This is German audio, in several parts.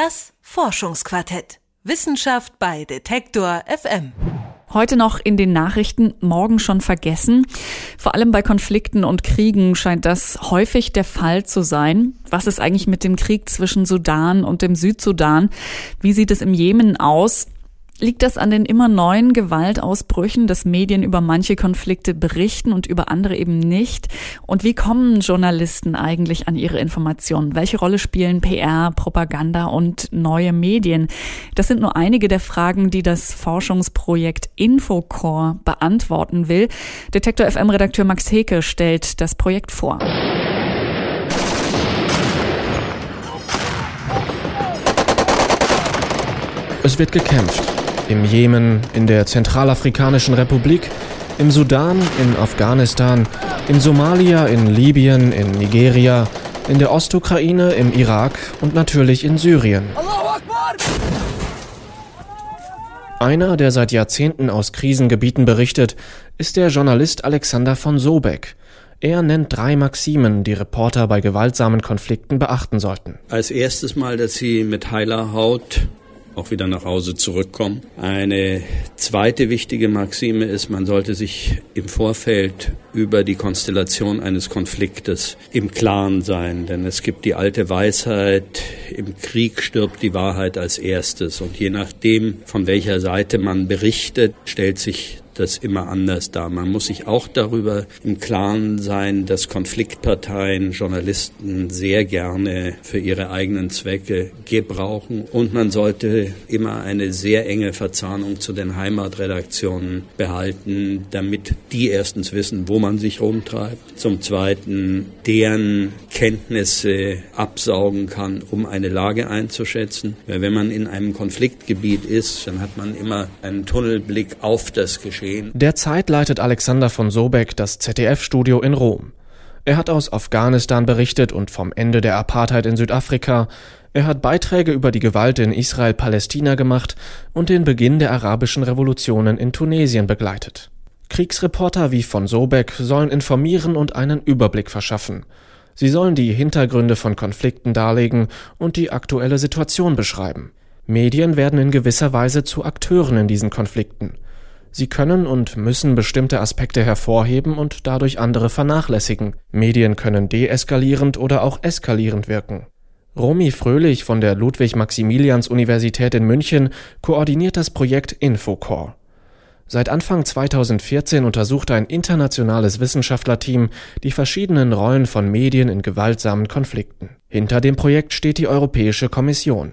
Das Forschungsquartett. Wissenschaft bei Detektor FM. Heute noch in den Nachrichten, morgen schon vergessen. Vor allem bei Konflikten und Kriegen scheint das häufig der Fall zu sein. Was ist eigentlich mit dem Krieg zwischen Sudan und dem Südsudan? Wie sieht es im Jemen aus? Liegt das an den immer neuen Gewaltausbrüchen, dass Medien über manche Konflikte berichten und über andere eben nicht? Und wie kommen Journalisten eigentlich an ihre Informationen? Welche Rolle spielen PR, Propaganda und neue Medien? Das sind nur einige der Fragen, die das Forschungsprojekt Infocore beantworten will. Detektor FM Redakteur Max Heke stellt das Projekt vor. Es wird gekämpft im Jemen, in der Zentralafrikanischen Republik, im Sudan, in Afghanistan, in Somalia, in Libyen, in Nigeria, in der Ostukraine, im Irak und natürlich in Syrien. Einer, der seit Jahrzehnten aus Krisengebieten berichtet, ist der Journalist Alexander von Sobeck. Er nennt drei Maximen, die Reporter bei gewaltsamen Konflikten beachten sollten. Als erstes Mal, dass sie mit heiler Haut auch wieder nach Hause zurückkommen. Eine zweite wichtige Maxime ist, man sollte sich im Vorfeld über die Konstellation eines Konfliktes im Klaren sein, denn es gibt die alte Weisheit, im Krieg stirbt die Wahrheit als erstes und je nachdem, von welcher Seite man berichtet, stellt sich das immer anders dar. Man muss sich auch darüber im Klaren sein, dass Konfliktparteien Journalisten sehr gerne für ihre eigenen Zwecke gebrauchen und man sollte immer eine sehr enge Verzahnung zu den Heimatredaktionen behalten, damit die erstens wissen, wo man sich rumtreibt, zum zweiten deren Kenntnisse absaugen kann, um eine Lage einzuschätzen. Weil wenn man in einem Konfliktgebiet ist, dann hat man immer einen Tunnelblick auf das Geschehen stehen. Derzeit leitet Alexander von Sobeck das ZDF-Studio in Rom. Er hat aus Afghanistan berichtet und vom Ende der Apartheid in Südafrika. Er hat Beiträge über die Gewalt in Israel-Palästina gemacht und den Beginn der arabischen Revolutionen in Tunesien begleitet. Kriegsreporter wie von Sobeck sollen informieren und einen Überblick verschaffen. Sie sollen die Hintergründe von Konflikten darlegen und die aktuelle Situation beschreiben. Medien werden in gewisser Weise zu Akteuren in diesen Konflikten. Sie können und müssen bestimmte Aspekte hervorheben und dadurch andere vernachlässigen. Medien können deeskalierend oder auch eskalierend wirken. Romy Fröhlich von der Ludwig-Maximilians-Universität in München koordiniert das Projekt Infocore. Seit Anfang 2014 untersucht ein internationales Wissenschaftlerteam die verschiedenen Rollen von Medien in gewaltsamen Konflikten. Hinter dem Projekt steht die Europäische Kommission.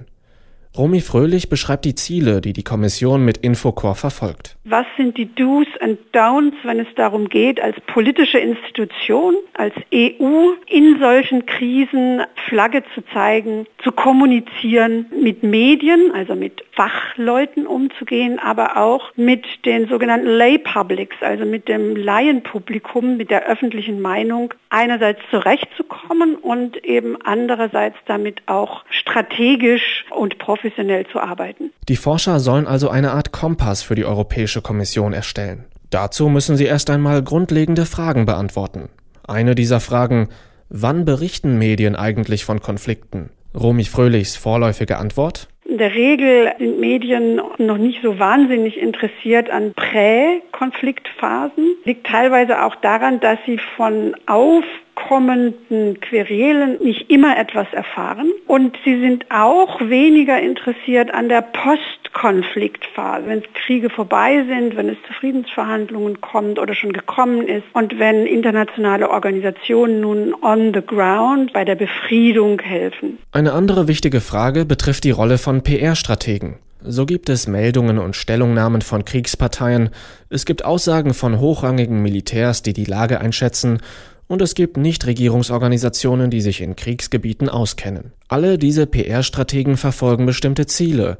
Romy Fröhlich beschreibt die Ziele, die die Kommission mit Infocore verfolgt. Was sind die Do's and Downs, wenn es darum geht, als politische Institution, als EU in solchen Krisen Flagge zu zeigen, zu kommunizieren, mit Medien, also mit Fachleuten umzugehen, aber auch mit den sogenannten Lay Publics, also mit dem Laienpublikum, mit der öffentlichen Meinung, einerseits zurechtzukommen und eben andererseits damit auch strategisch und professionell professionell zu arbeiten. Die Forscher sollen also eine Art Kompass für die Europäische Kommission erstellen. Dazu müssen sie erst einmal grundlegende Fragen beantworten. Eine dieser Fragen, wann berichten Medien eigentlich von Konflikten? Romy Fröhlichs vorläufige Antwort? In der Regel sind Medien noch nicht so wahnsinnig interessiert an Prä-Konfliktphasen. Liegt teilweise auch daran, dass sie von auf kommenden Querelen nicht immer etwas erfahren. Und sie sind auch weniger interessiert an der Postkonfliktphase, wenn Kriege vorbei sind, wenn es zu Friedensverhandlungen kommt oder schon gekommen ist und wenn internationale Organisationen nun on the ground bei der Befriedung helfen. Eine andere wichtige Frage betrifft die Rolle von PR-Strategen. So gibt es Meldungen und Stellungnahmen von Kriegsparteien, es gibt Aussagen von hochrangigen Militärs, die die Lage einschätzen, und es gibt Nichtregierungsorganisationen, die sich in Kriegsgebieten auskennen. Alle diese PR-Strategen verfolgen bestimmte Ziele.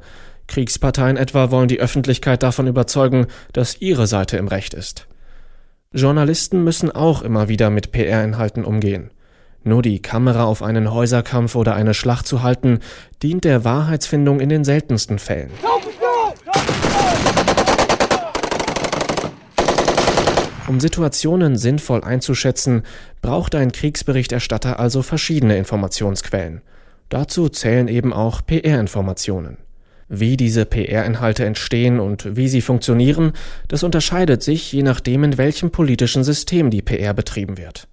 Kriegsparteien etwa wollen die Öffentlichkeit davon überzeugen, dass ihre Seite im Recht ist. Journalisten müssen auch immer wieder mit PR-Inhalten umgehen. Nur die Kamera auf einen Häuserkampf oder eine Schlacht zu halten, dient der Wahrheitsfindung in den seltensten Fällen. Um Situationen sinnvoll einzuschätzen, braucht ein Kriegsberichterstatter also verschiedene Informationsquellen. Dazu zählen eben auch PR-Informationen. Wie diese PR-Inhalte entstehen und wie sie funktionieren, das unterscheidet sich je nachdem, in welchem politischen System die PR betrieben wird.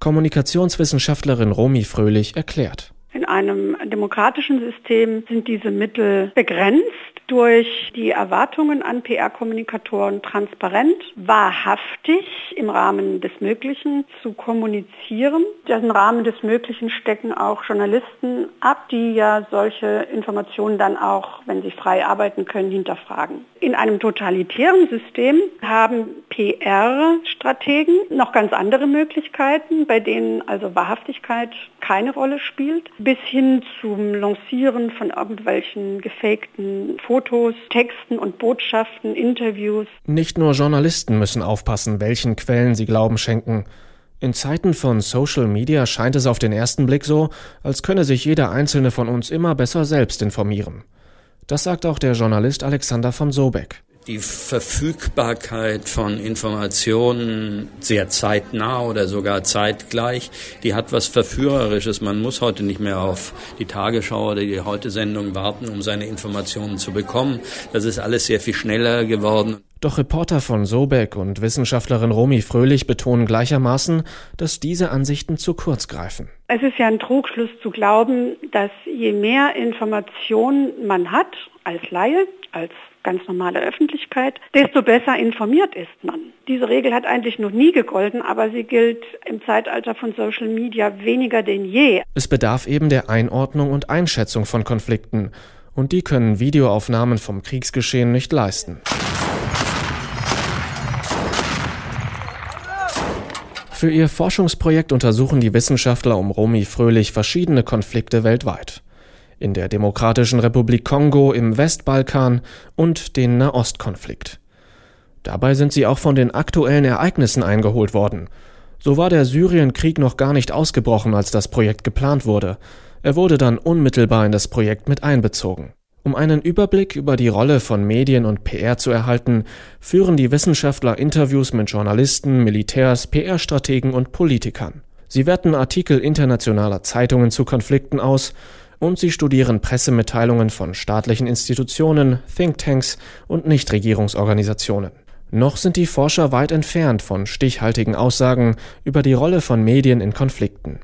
Kommunikationswissenschaftlerin Romy Fröhlich erklärt. In einem demokratischen System sind diese Mittel begrenzt durch die Erwartungen an PR-Kommunikatoren transparent, wahrhaftig im Rahmen des Möglichen zu kommunizieren. Im Rahmen des Möglichen stecken auch Journalisten ab, die ja solche Informationen dann auch, wenn sie frei arbeiten können, hinterfragen. In einem totalitären System haben PR-Strategen noch ganz andere Möglichkeiten, bei denen also Wahrhaftigkeit keine Rolle spielt, bis hin zum Lancieren von irgendwelchen gefakten Fotos Texten und Botschaften, Interviews. Nicht nur Journalisten müssen aufpassen, welchen Quellen sie Glauben schenken. In Zeiten von Social Media scheint es auf den ersten Blick so, als könne sich jeder einzelne von uns immer besser selbst informieren. Das sagt auch der Journalist Alexander von Sobeck die Verfügbarkeit von Informationen sehr zeitnah oder sogar zeitgleich, die hat was Verführerisches. Man muss heute nicht mehr auf die Tagesschau oder die Heute-Sendung warten, um seine Informationen zu bekommen. Das ist alles sehr viel schneller geworden. Doch Reporter von Sobeck und Wissenschaftlerin Romy Fröhlich betonen gleichermaßen, dass diese Ansichten zu kurz greifen. Es ist ja ein Trugschluss zu glauben, dass je mehr Informationen man hat als Laie, als ganz normale Öffentlichkeit, desto besser informiert ist man. Diese Regel hat eigentlich noch nie gegolten, aber sie gilt im Zeitalter von Social Media weniger denn je. Es bedarf eben der Einordnung und Einschätzung von Konflikten, und die können Videoaufnahmen vom Kriegsgeschehen nicht leisten. Für ihr Forschungsprojekt untersuchen die Wissenschaftler um Romy Fröhlich verschiedene Konflikte weltweit in der Demokratischen Republik Kongo, im Westbalkan und den Nahostkonflikt. Dabei sind sie auch von den aktuellen Ereignissen eingeholt worden. So war der Syrienkrieg noch gar nicht ausgebrochen, als das Projekt geplant wurde. Er wurde dann unmittelbar in das Projekt mit einbezogen. Um einen Überblick über die Rolle von Medien und PR zu erhalten, führen die Wissenschaftler Interviews mit Journalisten, Militärs, PR-Strategen und Politikern. Sie werten Artikel internationaler Zeitungen zu Konflikten aus und sie studieren Pressemitteilungen von staatlichen Institutionen, Thinktanks und Nichtregierungsorganisationen. Noch sind die Forscher weit entfernt von stichhaltigen Aussagen über die Rolle von Medien in Konflikten.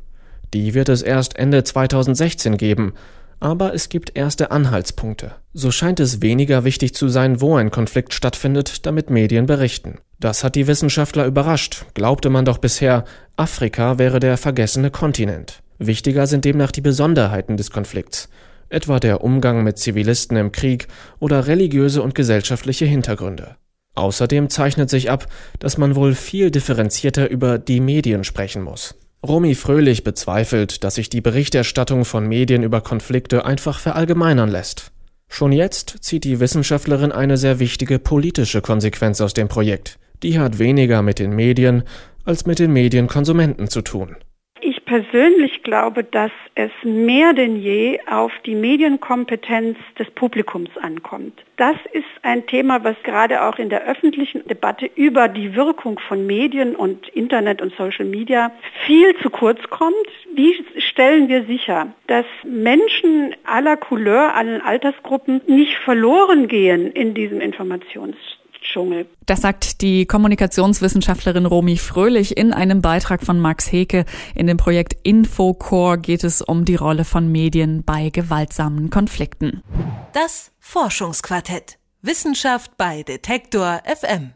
Die wird es erst Ende 2016 geben, aber es gibt erste Anhaltspunkte. So scheint es weniger wichtig zu sein, wo ein Konflikt stattfindet, damit Medien berichten. Das hat die Wissenschaftler überrascht, glaubte man doch bisher, Afrika wäre der vergessene Kontinent. Wichtiger sind demnach die Besonderheiten des Konflikts, etwa der Umgang mit Zivilisten im Krieg oder religiöse und gesellschaftliche Hintergründe. Außerdem zeichnet sich ab, dass man wohl viel differenzierter über die Medien sprechen muss. Romy Fröhlich bezweifelt, dass sich die Berichterstattung von Medien über Konflikte einfach verallgemeinern lässt. Schon jetzt zieht die Wissenschaftlerin eine sehr wichtige politische Konsequenz aus dem Projekt. Die hat weniger mit den Medien als mit den Medienkonsumenten zu tun persönlich glaube, dass es mehr denn je auf die Medienkompetenz des Publikums ankommt. Das ist ein Thema, was gerade auch in der öffentlichen Debatte über die Wirkung von Medien und Internet und Social Media viel zu kurz kommt. Wie stellen wir sicher, dass Menschen aller Couleur, allen Altersgruppen nicht verloren gehen in diesem Informations Dschungel. Das sagt die Kommunikationswissenschaftlerin Romy Fröhlich in einem Beitrag von Max Heke. In dem Projekt Infocore geht es um die Rolle von Medien bei gewaltsamen Konflikten. Das Forschungsquartett. Wissenschaft bei Detektor FM.